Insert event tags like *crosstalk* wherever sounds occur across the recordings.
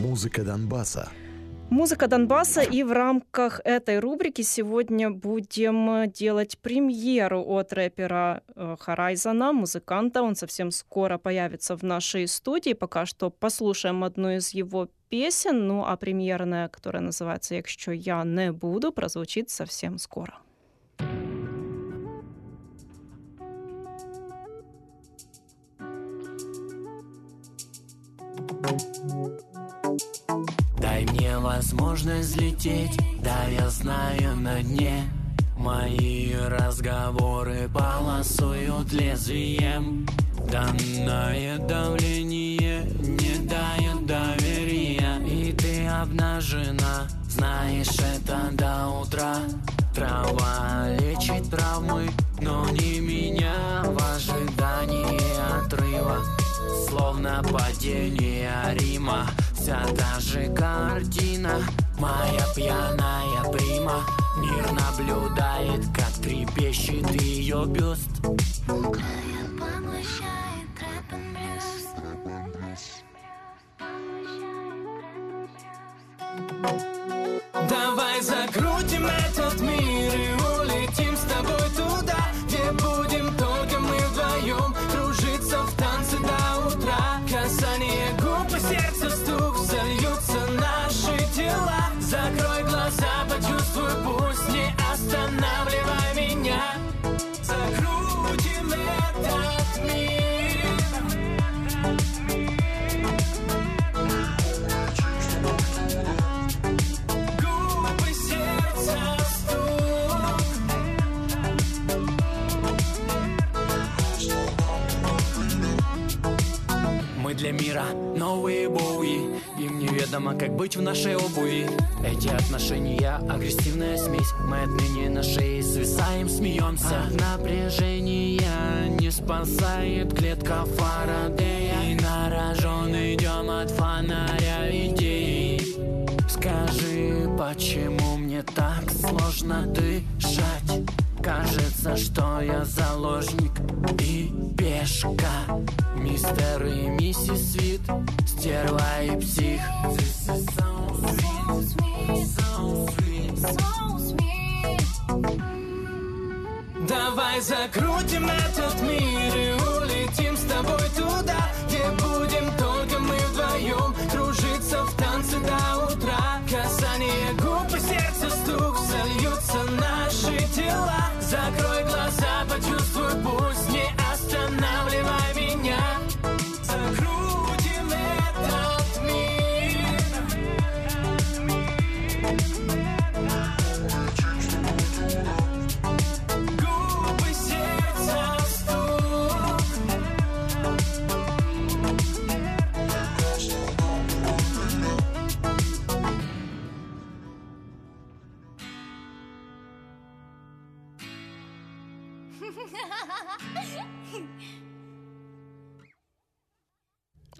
Музыка Донбасса. Музыка Донбасса, и в рамках этой рубрики сегодня будем делать премьеру от рэпера э, Харайзана, музыканта. Он совсем скоро появится в нашей студии. Пока что послушаем одну из его песен, ну а премьерная, которая называется «Якщо я не буду», прозвучит совсем скоро. Дай мне возможность взлететь, да я знаю на дне Мои разговоры полосуют лезвием. Данное давление не дает доверия И ты обнажена, знаешь это до утра. Трава лечит травмы, но не меня. В ожидании отрыва Словно падение Рима Вся та же картина. Моя пьяная прима Мир наблюдает, как трепещет ее бюст. Давай закрутим этот мир как быть в нашей обуви. Эти отношения агрессивная смесь. Мы отныне на шее свисаем, смеемся. От напряжения не спасает клетка Фарадея. И на рожон идем от фонаря идей. Скажи, почему мне так сложно дышать? Кажется, что я заложник и пешка Мистер и миссис Свит, стерва и псих This is so sweet, so sweet. Давай закрутим этот мир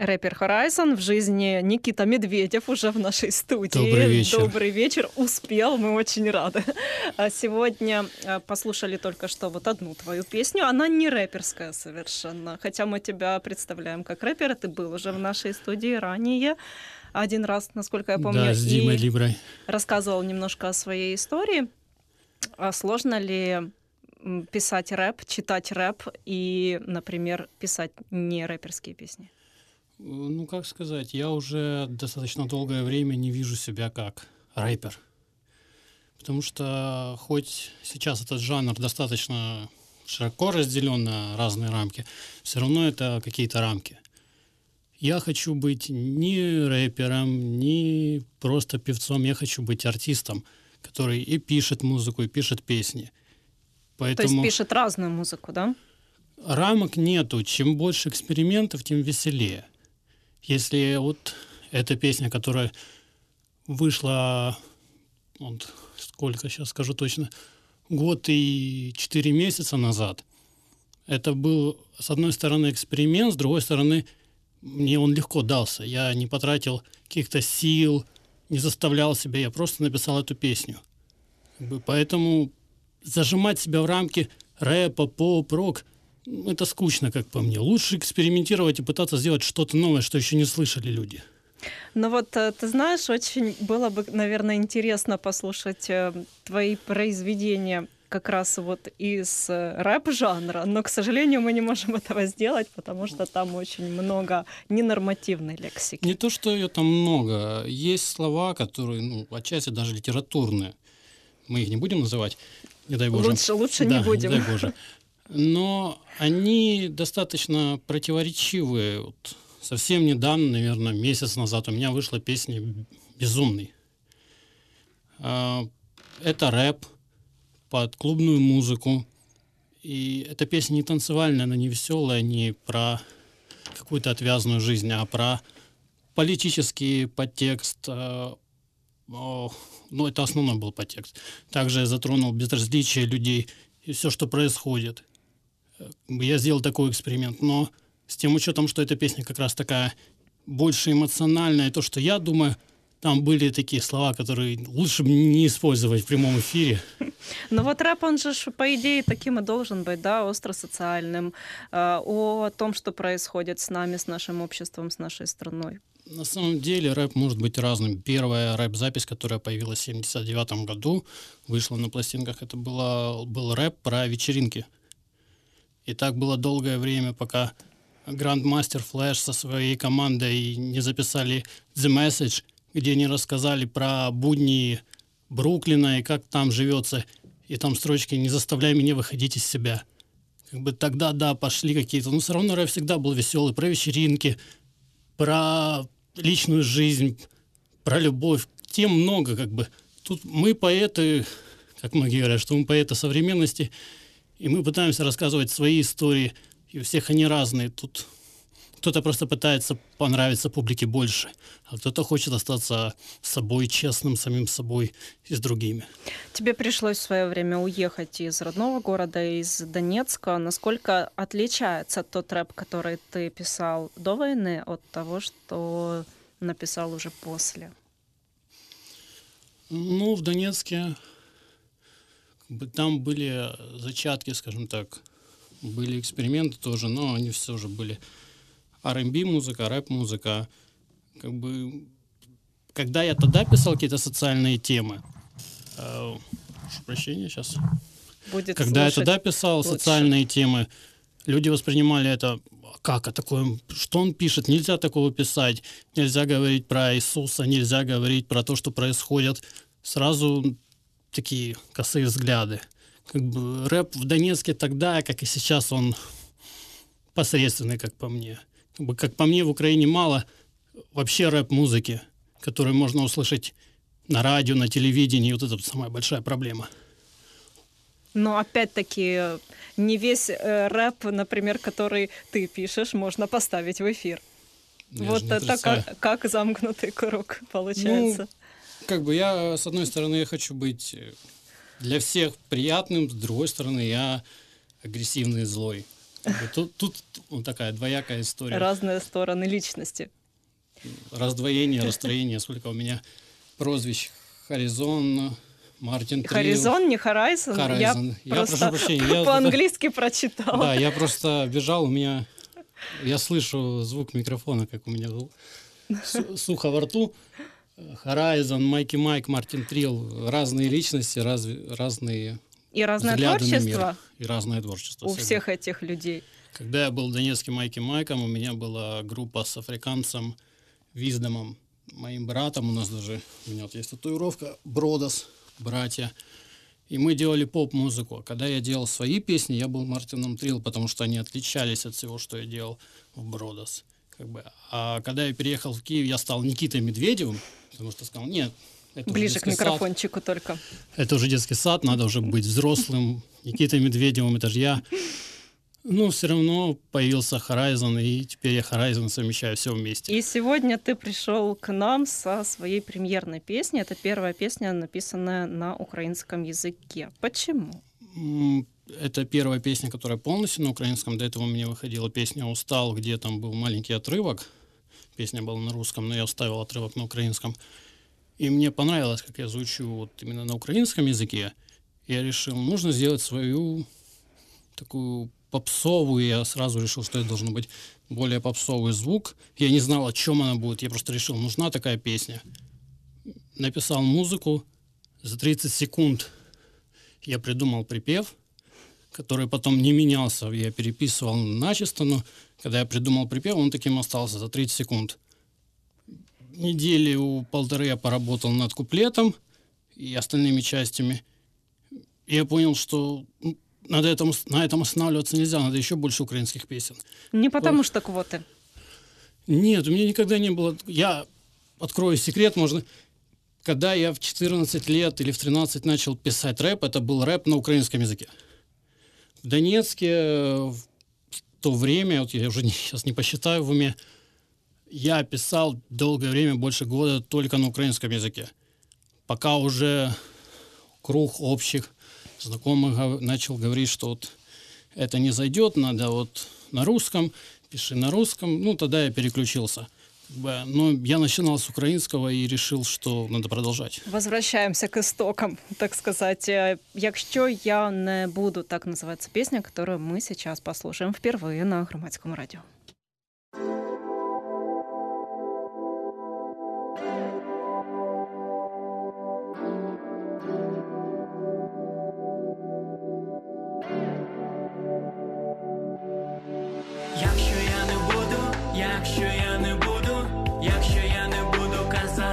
Рэпер Horizon в жизни Никита Медведев уже в нашей студии. Добрый вечер. Добрый вечер. Успел, мы очень рады. А Сегодня а, послушали только что вот одну твою песню. Она не рэперская совершенно. Хотя мы тебя представляем как рэпера. Ты был уже в нашей студии ранее. Один раз, насколько я помню. Да, с Димой и Либрой. рассказывал немножко о своей истории. А сложно ли писать рэп, читать рэп и, например, писать не рэперские песни? Ну, как сказать, я уже достаточно долгое время не вижу себя как рэпер. Потому что хоть сейчас этот жанр достаточно широко разделен на разные рамки, все равно это какие-то рамки. Я хочу быть не рэпером, не просто певцом, я хочу быть артистом, который и пишет музыку, и пишет песни. То есть Поэтому пишет разную музыку, да? рамок нету. Чем больше экспериментов, тем веселее. Если вот эта песня, которая вышла, вот сколько сейчас скажу точно, год и четыре месяца назад, это был, с одной стороны, эксперимент, с другой стороны, мне он легко дался. Я не потратил каких-то сил, не заставлял себя, я просто написал эту песню. Поэтому зажимать себя в рамки рэпа, поп, рок, это скучно, как по мне. Лучше экспериментировать и пытаться сделать что-то новое, что еще не слышали люди. Ну вот, э, ты знаешь, очень было бы, наверное, интересно послушать э, твои произведения как раз вот из э, рэп-жанра, но, к сожалению, мы не можем этого сделать, потому что там очень много ненормативной лексики. Не то, что ее там много. Есть слова, которые, ну, отчасти даже литературные. Мы их не будем называть, не дай боже. Лучше, лучше Да, не будем. дай боже. Но они достаточно противоречивые. Вот совсем недавно, наверное, месяц назад у меня вышла песня «Безумный». А, Это рэп под клубную музыку. И эта песня не танцевальная, она не веселая, не про какую-то отвязную жизнь, а про политический подтекст. о, Ну, это основной был подтекст. Также я затронул безразличие людей и все, что происходит. Э, Я сделал такой эксперимент, но с тем учетом, что эта песня как раз такая больше эмоциональная, то, что я думаю, там были такие слова, которые лучше бы не использовать в прямом эфире. *laughs* Но вот рэп, он же, по идее, таким и должен быть, да, остро-социальным, э, о том, что происходит с нами, с нашим обществом, с нашей страной. На самом деле рэп может быть разным. Первая рэп-запись, которая появилась в 79 году, вышла на пластинках, это была, был рэп про вечеринки. И так было долгое время, пока Грандмастер Флэш со своей командой не записали The Message, где они рассказали про будни Бруклина и как там живется. И там строчки «Не заставляй меня выходить из себя». Как бы тогда, да, пошли какие-то... Но все равно рэп всегда был веселый. Про вечеринки, про личную жизнь, про любовь. Тем много, как бы. Тут мы поэты, как многие говорят, что мы поэты современности, и мы пытаемся рассказывать свои истории, и у всех они разные. Тут кто-то просто пытается понравиться публике больше, а кто-то хочет остаться собой, честным самим собой и с другими. Тебе пришлось в свое время уехать из родного города, из Донецка. Насколько отличается тот рэп, который ты писал до войны, от того, что написал уже после? Ну, в Донецке там были зачатки, скажем так, были эксперименты тоже, но они все же были R&B музыка, рэп-музыка. Как бы, когда я тогда писал какие-то социальные темы, э, прошу прощения сейчас, Будет когда я тогда писал лучше. социальные темы, люди воспринимали это как, а такое, что он пишет, нельзя такого писать, нельзя говорить про Иисуса, нельзя говорить про то, что происходит. Сразу такие косые взгляды. Как бы рэп в Донецке тогда, как и сейчас, он посредственный, как по мне. Как, бы, как по мне, в Украине мало вообще рэп-музыки, которую можно услышать на радио, на телевидении. Вот это самая большая проблема. Но опять-таки не весь э, рэп, например, который ты пишешь, можно поставить в эфир. Я вот это как, как замкнутый круг получается. Как бы я, с одной стороны, я хочу быть э, для всех приятным, с другой стороны, я агрессивный и злой. Тут, тут такая двоякая история. Разные стороны личности. Раздвоение, расстроение. Сколько у меня прозвищ. Хоризон, Мартин Трил. Хоризон, не Horizon. Я Horizon. Я просто прошу прощения, я- по-английски прочитала. Да, я просто бежал, у меня... Я слышу звук микрофона, как у меня су- сухо во рту. Horizon, Майки Майк, Мартин Трил. Разные личности, разви- разные И разное творчество И разное творчество. у всегда. всех этих людей. Когда я был донецким Майки Майком, у меня была группа с африканцем Виздомом, моим братом. У нас даже, у меня вот есть татуировка, Бродос, братья. И мы делали поп-музыку. А Когда я делал свои песни, я был Мартином Трилл, потому что они отличались от всего, что я делал в Бродос. Как бы. А когда я переехал в Киев, я стал Никитой Медведевым, потому что сказал, нет, это Ближе к детский сад. микрофончику только. Это уже детский сад, надо уже быть взрослым. Никитой Медведевым, это же я. Ну, все равно появился Horizon, и теперь я Horizon совмещаю все вместе. И сегодня ты пришел к нам со своей премьерной песней. Это первая песня, написанная на украинском языке. Почему? Это первая песня, которая полностью на украинском. До этого у меня выходила песня «Устал», где там был маленький отрывок. Песня была на русском, но я вставил отрывок на украинском. И мне понравилось, как я звучу вот именно на украинском языке. Я решил, нужно сделать свою такую попсовую. Я сразу решил, что это должно быть более попсовый звук. Я не знал, о чем она будет. Я просто решил, нужна такая песня. Написал музыку. За 30 секунд я придумал припев, который потом не менялся. Я переписывал начисто, но когда я придумал припев, он таким остался за 30 секунд. Недели у полторы я поработал над куплетом и остальными частями. И я понял, что надо этом, на этом останавливаться нельзя, надо еще больше украинских песен. Не потому что квоты. Нет, у меня никогда не было... Я открою секрет, можно... Когда я в 14 лет или в 13 начал писать рэп, это был рэп на украинском языке. В Донецке в то время, вот я уже не, сейчас не посчитаю в уме, я писал долгое время, больше года, только на украинском языке. Пока уже круг общих знакомых начал говорить, что вот это не зайдет, надо вот на русском, пиши на русском. Ну, тогда я переключился. Но я начинал с украинского и решил, что надо продолжать. Возвращаемся к истокам, так сказать. Э, Якщо я не буду, так называется песня, которую мы сейчас послушаем впервые на Громадском радио.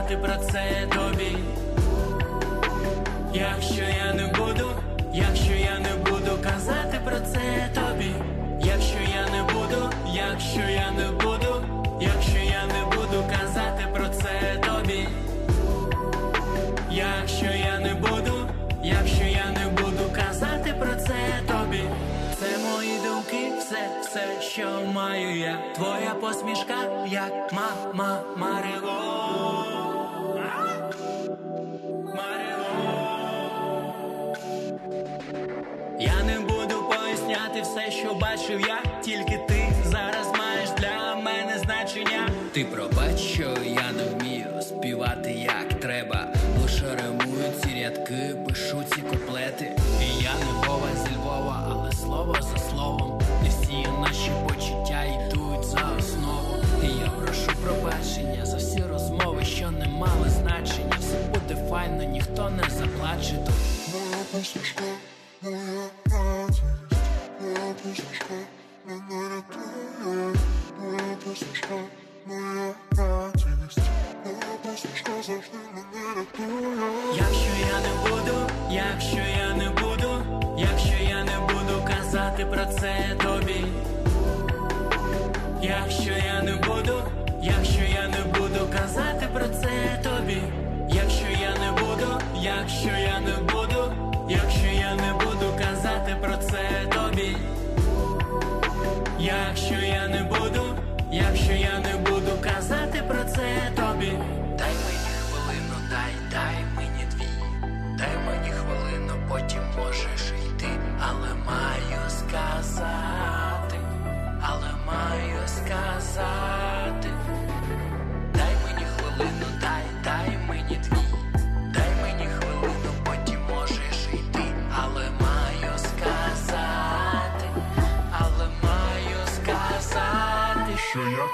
Казати про це тобі, якщо я не буду, якщо я не буду казати про це тобі, якщо я не буду, якщо я не буду, якщо я не буду казати про це тобі, якщо я не буду, якщо я не буду казати про це тобі, це мої думки, все, все, що маю я. Твоя посмішка, як мама Марило. Поясняти все, що бачив я, тільки ти зараз маєш для мене значення. Ти пробач, що я не вмію співати як треба. Лише римую ці рядки, пишу ці куплети. І я не Вова зі Львова, але слово за словом. Якщо я не буду, якщо я не буду казати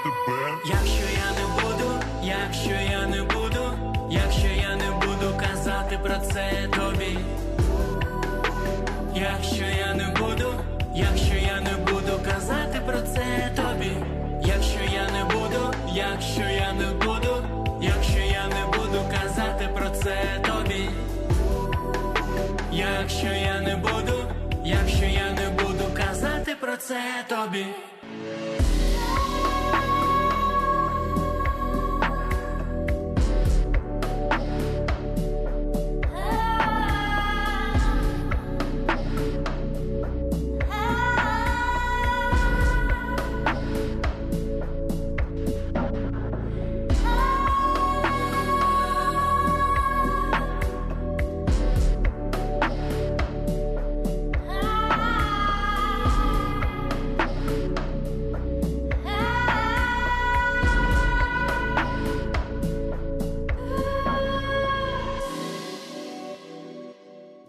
тебе Якщо я не буду, якщо я не буду, якщо я не буду казати про це тобі, якщо я не буду, якщо я не буду казати про це тобі, якщо я не буду, якщо я не буду, якщо я не буду казати про це тобі, якщо я не буду, якщо я не буду казати про це тобі.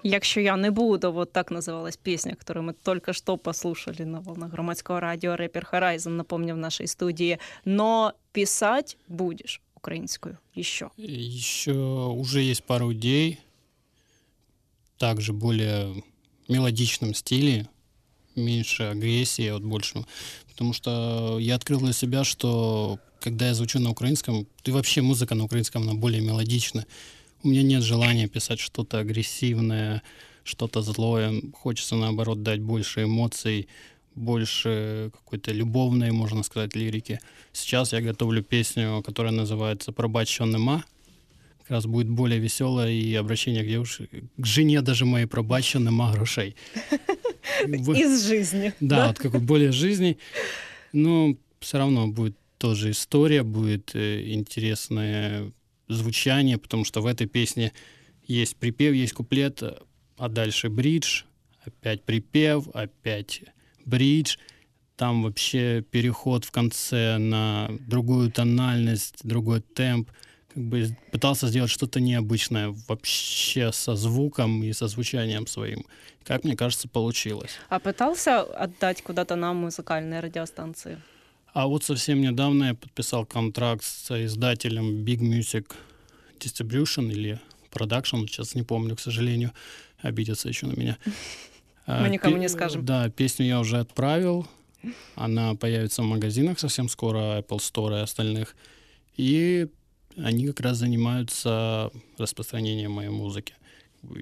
Якщо я не буду, вот так называлась песня, которую мы только что послушали на волнах громадского радио рэпер Horizon, напомню, в нашей студии. Но писать будешь украинскую еще. Еще уже есть пару идей, также более мелодичном стиле, меньше агрессии, вот больше. Потому что я открыл для себя, что когда я звучу на украинском, и вообще музыка на украинском, она более мелодична. У меня нет желания писать что-то агрессивное, что-то злое. Хочется, наоборот, дать больше эмоций, больше какой-то любовной, можно сказать, лирики. Сейчас я готовлю песню, которая называется «Пробачен нема». Как раз будет более веселая и обращение к девушке. К жене даже моей пробачен нема грошей. *laughs* Из жизни. *laughs* да, вот какой более жизни. Но все равно будет тоже история, будет э, интересное звучание, потому что в этой песне есть припев, есть куплет, а дальше бридж, опять припев, опять бридж. Там вообще переход в конце на другую тональность, другой темп. Как бы пытался сделать что-то необычное вообще со звуком и со звучанием своим. Как мне кажется, получилось. А пытался отдать куда-то на музыкальные радиостанции? А вот совсем недавно я подписал контракт с издателем Big Music Distribution или Production, сейчас не помню, к сожалению, обидятся еще на меня. *laughs* А, Мы никому не скажем. Да, песню я уже отправил, она появится в магазинах совсем скоро, Apple Store и остальных. И они как раз занимаются распространением моей музыки.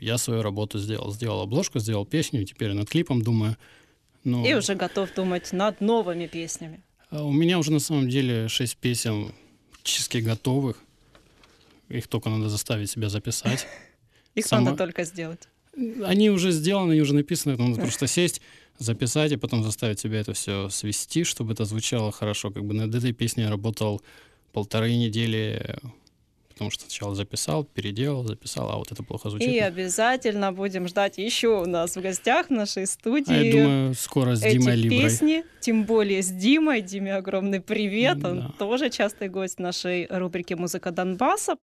Я свою работу сделал. Сделал обложку, сделал песню, и теперь над клипом думаю. Ну, И уже готов думать над новыми песнями. А У меня уже на самом деле шесть песен практически готовых. Их только надо заставить себя записать. *laughs* Их Сама- надо только сделать. Они уже сделаны, они уже написаны, надо просто сесть, записать и потом заставить себя это все свести, чтобы это звучало хорошо. Как бы над этой песней я работал полторы недели, потому что сначала записал, переделал, записал, а вот это плохо звучит. И обязательно будем ждать еще у нас в гостях в нашей студии. а я думаю, скоро с эти Димой Либрой. песни, тем более с Димой. Диме огромный привет. Он Да. тоже частый гость нашей рубрики «Музыка Донбасса».